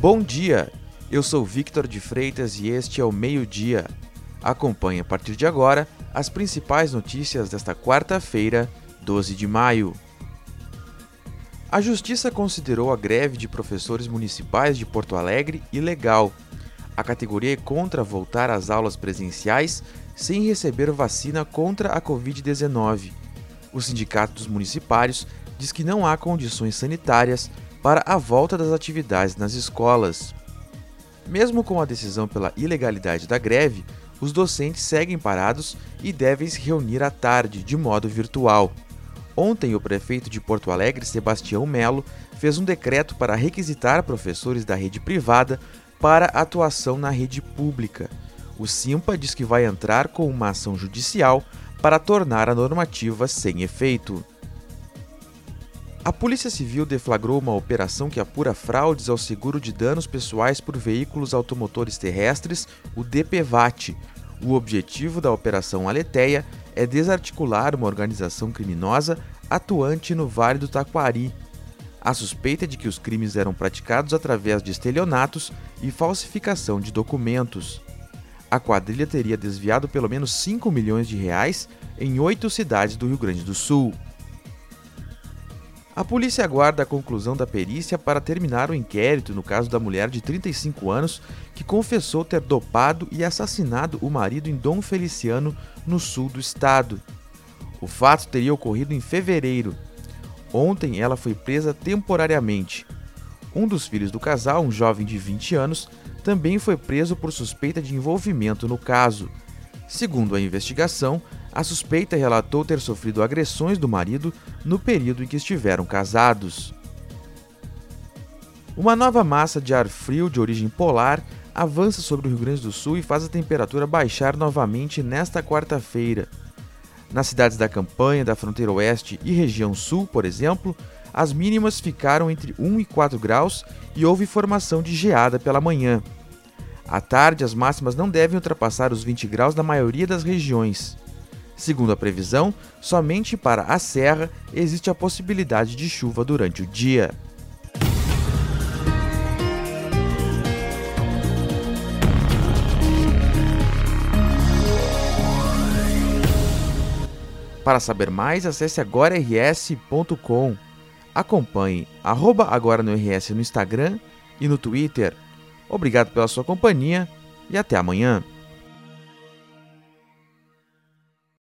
Bom dia, eu sou Victor de Freitas e este é o Meio Dia. Acompanhe a partir de agora as principais notícias desta quarta-feira, 12 de maio. A Justiça considerou a greve de professores municipais de Porto Alegre ilegal. A categoria é contra voltar às aulas presenciais sem receber vacina contra a Covid-19. O Sindicato dos Municipários diz que não há condições sanitárias para a volta das atividades nas escolas. Mesmo com a decisão pela ilegalidade da greve, os docentes seguem parados e devem se reunir à tarde, de modo virtual. Ontem, o prefeito de Porto Alegre, Sebastião Melo, fez um decreto para requisitar professores da rede privada para atuação na rede pública. O Simpa diz que vai entrar com uma ação judicial para tornar a normativa sem efeito. A Polícia Civil deflagrou uma operação que apura fraudes ao seguro de danos pessoais por veículos automotores terrestres, o DPVAT. O objetivo da Operação Aleteia é desarticular uma organização criminosa atuante no Vale do Taquari. A suspeita é de que os crimes eram praticados através de estelionatos e falsificação de documentos. A quadrilha teria desviado pelo menos 5 milhões de reais em oito cidades do Rio Grande do Sul. A polícia aguarda a conclusão da perícia para terminar o inquérito no caso da mulher de 35 anos que confessou ter dopado e assassinado o marido em Dom Feliciano, no sul do estado. O fato teria ocorrido em fevereiro. Ontem ela foi presa temporariamente. Um dos filhos do casal, um jovem de 20 anos, também foi preso por suspeita de envolvimento no caso. Segundo a investigação, a suspeita relatou ter sofrido agressões do marido no período em que estiveram casados. Uma nova massa de ar frio de origem polar avança sobre o Rio Grande do Sul e faz a temperatura baixar novamente nesta quarta-feira. Nas cidades da campanha, da fronteira oeste e região sul, por exemplo, as mínimas ficaram entre 1 e 4 graus e houve formação de geada pela manhã. À tarde, as máximas não devem ultrapassar os 20 graus na maioria das regiões. Segundo a previsão, somente para a Serra existe a possibilidade de chuva durante o dia. Para saber mais, acesse agorars.com. Acompanhe arroba agora no RS no Instagram e no Twitter. Obrigado pela sua companhia e até amanhã.